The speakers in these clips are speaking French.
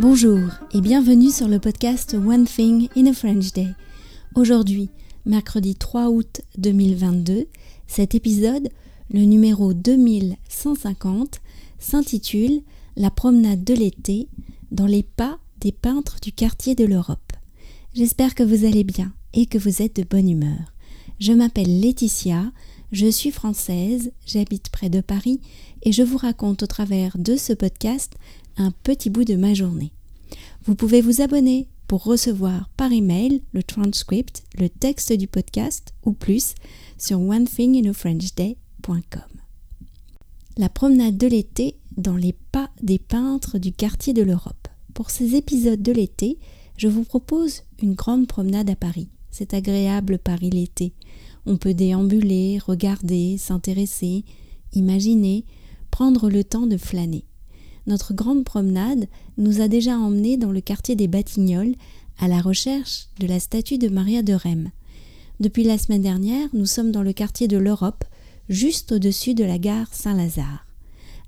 Bonjour et bienvenue sur le podcast One Thing in a French Day. Aujourd'hui, mercredi 3 août 2022, cet épisode, le numéro 2150, s'intitule La promenade de l'été dans les pas des peintres du quartier de l'Europe. J'espère que vous allez bien et que vous êtes de bonne humeur. Je m'appelle Laetitia, je suis française, j'habite près de Paris et je vous raconte au travers de ce podcast un petit bout de ma journée. Vous pouvez vous abonner pour recevoir par email le transcript, le texte du podcast ou plus sur onethinginafrenchday.com. La promenade de l'été dans les pas des peintres du quartier de l'Europe. Pour ces épisodes de l'été, je vous propose une grande promenade à Paris. C'est agréable Paris l'été. On peut déambuler, regarder, s'intéresser, imaginer, prendre le temps de flâner notre grande promenade nous a déjà emmenés dans le quartier des Batignolles à la recherche de la statue de Maria de Rem. Depuis la semaine dernière, nous sommes dans le quartier de l'Europe, juste au-dessus de la gare Saint-Lazare.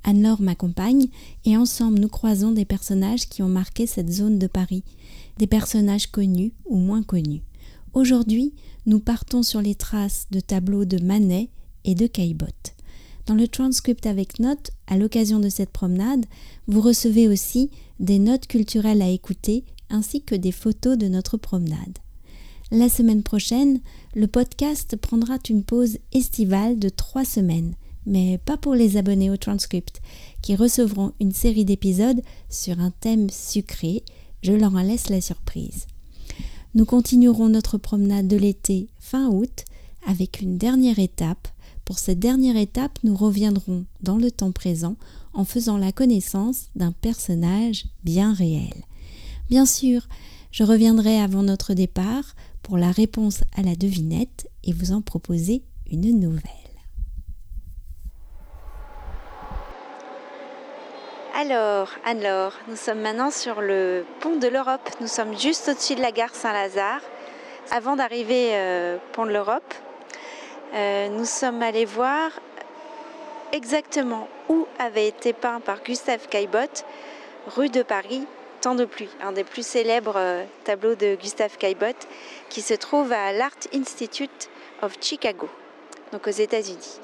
Anne-Laure m'accompagne et ensemble nous croisons des personnages qui ont marqué cette zone de Paris, des personnages connus ou moins connus. Aujourd'hui, nous partons sur les traces de tableaux de Manet et de Caillebotte. Dans le transcript avec notes, à l'occasion de cette promenade, vous recevez aussi des notes culturelles à écouter ainsi que des photos de notre promenade. La semaine prochaine, le podcast prendra une pause estivale de trois semaines, mais pas pour les abonnés au transcript, qui recevront une série d'épisodes sur un thème sucré. Je leur en laisse la surprise. Nous continuerons notre promenade de l'été fin août avec une dernière étape pour cette dernière étape, nous reviendrons dans le temps présent en faisant la connaissance d'un personnage bien réel. Bien sûr, je reviendrai avant notre départ pour la réponse à la devinette et vous en proposer une nouvelle. Alors, alors, nous sommes maintenant sur le pont de l'Europe. Nous sommes juste au-dessus de la gare Saint-Lazare. Avant d'arriver euh, pont de l'Europe, euh, nous sommes allés voir exactement où avait été peint par Gustave Caillebotte, rue de Paris, Temps de pluie, un des plus célèbres euh, tableaux de Gustave Caillebotte, qui se trouve à l'Art Institute of Chicago, donc aux États-Unis.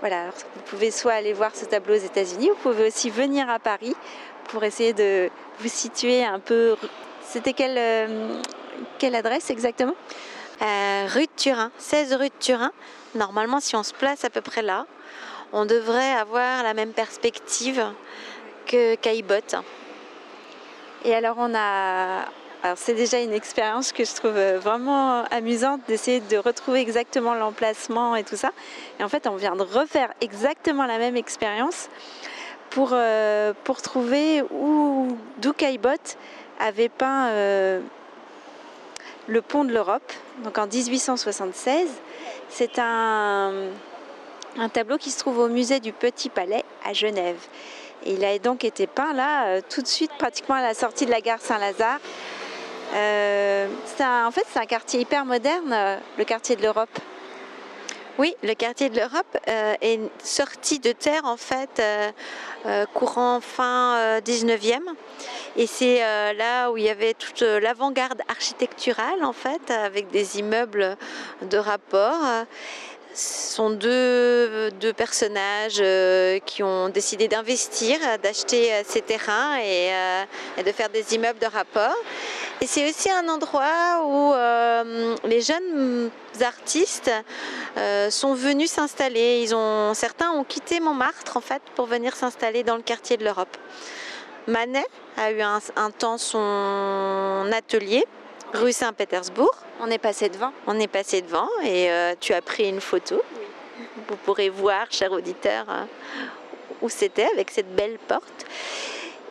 Voilà, vous pouvez soit aller voir ce tableau aux États-Unis, vous pouvez aussi venir à Paris pour essayer de vous situer un peu. C'était quelle, euh, quelle adresse exactement? Rue de Turin, 16 rue de Turin, Normalement, si on se place à peu près là, on devrait avoir la même perspective que Caillebotte. Et alors, on a. Alors, c'est déjà une expérience que je trouve vraiment amusante d'essayer de retrouver exactement l'emplacement et tout ça. Et en fait, on vient de refaire exactement la même expérience pour, euh, trouver où, d'où Caillebotte avait peint euh, le pont de l'Europe, donc en 1876. C'est un, tableau qui se trouve au musée du Petit Palais à Genève. il a donc été peint là, euh, tout de suite, pratiquement à la sortie de la gare Saint-Lazare. Euh, en fait, c'est un quartier hyper moderne, euh, le quartier de l'Europe. Oui, le quartier de l'Europe est sorti de terre en fait courant fin 19e et c'est là où il y avait toute l'avant-garde architecturale en fait avec des immeubles de rapport ce sont deux, deux personnages euh, qui ont décidé d'investir, d'acheter euh, ces terrains euh, et, de faire des immeubles de rapport. Et c'est aussi un endroit où les jeunes artistes sont venus s'installer. Ils ont, certains ont quitté Montmartre en fait pour venir s'installer dans le quartier de l'Europe. Manet a eu un, un temps son atelier rue Saint-Pétersbourg. On est passé devant. On est passé devant et euh, tu as pris une photo. Vous pourrez voir, cher auditeur, euh, où c'était avec cette belle porte.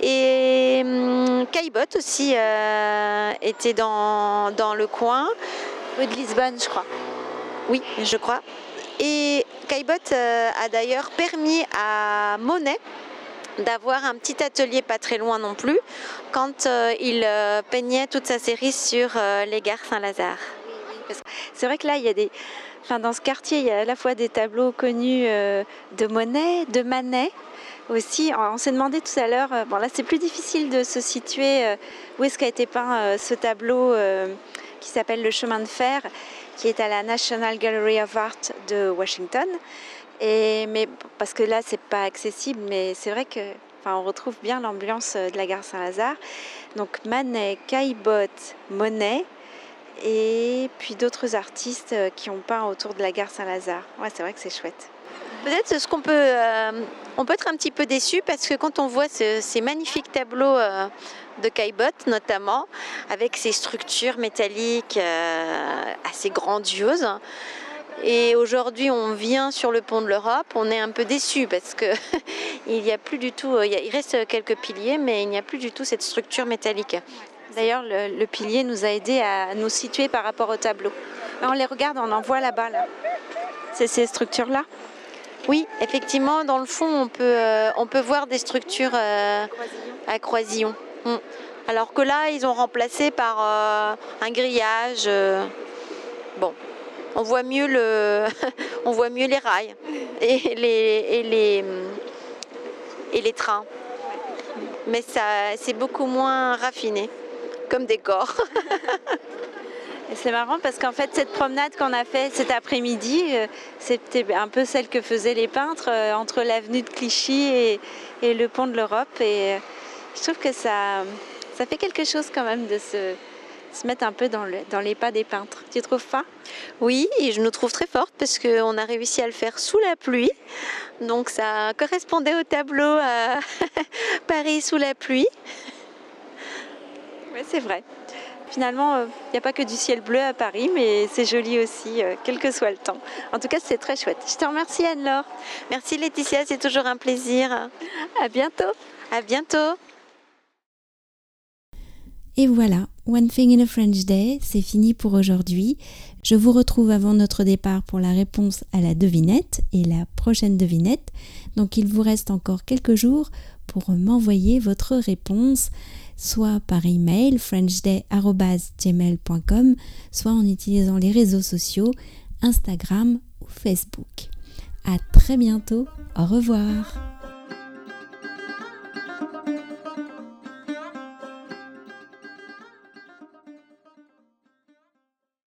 Et hum, Caillebotte aussi euh, était dans, dans le coin. Rue de Lisbonne, je crois. Oui, je crois. Et Caillebotte a d'ailleurs permis à Monet d'avoir un petit atelier pas très loin non plus quand euh, il euh, peignait toute sa série sur euh, les gares Saint-Lazare. C'est vrai que là, il y a des Dans ce quartier, il y a à la fois des tableaux connus euh, de Monet, de Manet aussi. On s'est demandé tout à l'heure, bon là c'est plus difficile de se situer où est-ce qu'a été peint ce tableau qui s'appelle Le chemin de fer, qui est à la National Gallery of Art de Washington. Mais, parce que là, c'est pas accessible, mais c'est vrai que enfin, on retrouve bien l'ambiance de la gare Saint-Lazare. Donc Manet, Caillebotte, Monet, et puis d'autres artistes qui ont peint autour de la gare Saint-Lazare. Ouais, c'est vrai que c'est chouette. Peut-être ce qu'on peut, euh, on peut être un petit peu déçu parce que quand on voit ces magnifiques tableaux euh, de Caillebotte notamment, avec ces structures métalliques euh, assez grandioses, et aujourd'hui, on vient sur le pont de l'Europe, on est un peu déçu parce que il n'y a plus du tout, il reste quelques piliers, mais il n'y a plus du tout cette structure métallique. D'ailleurs, le, pilier nous a aidé à nous situer par rapport au tableau. on les regarde, on en voit là-bas, là. C'est ces structures-là. Oui, effectivement, dans le fond, on peut, euh, voir des structures euh, à croisillon. Mm. Alors que là, ils ont remplacé par euh, un grillage. bon, on voit mieux les rails et les, trains. Mais c'est beaucoup moins raffiné comme décor. c'est marrant parce qu'en fait, cette promenade qu'on a fait cet après-midi, euh, c'était un peu celle que faisaient les peintres euh, entre l'avenue de Clichy et, le pont de l'Europe. Et euh, je trouve que ça, ça fait quelque chose quand même de se, se mettre un peu dans, le, dans les pas des peintres. Tu trouves pas? Oui, et je nous trouve très forte parce qu'on a réussi à le faire sous la pluie. Donc ça correspondait au tableau à Paris sous la pluie. C'est vrai. Finalement, il euh, n'y a pas que du ciel bleu à Paris, mais c'est joli aussi, euh, quel que soit le temps. En tout cas, c'est très chouette. Je te remercie Anne-Laure. Merci Laetitia, c'est toujours un plaisir. À bientôt. À bientôt. Et voilà, One Thing in a French Day, c'est fini pour aujourd'hui. Je vous retrouve avant notre départ pour la réponse à la devinette et la prochaine devinette. Donc il vous reste encore quelques jours pour m'envoyer votre réponse soit par email frenchday.gmail.com, soit en utilisant les réseaux sociaux Instagram ou Facebook. À très bientôt, au revoir.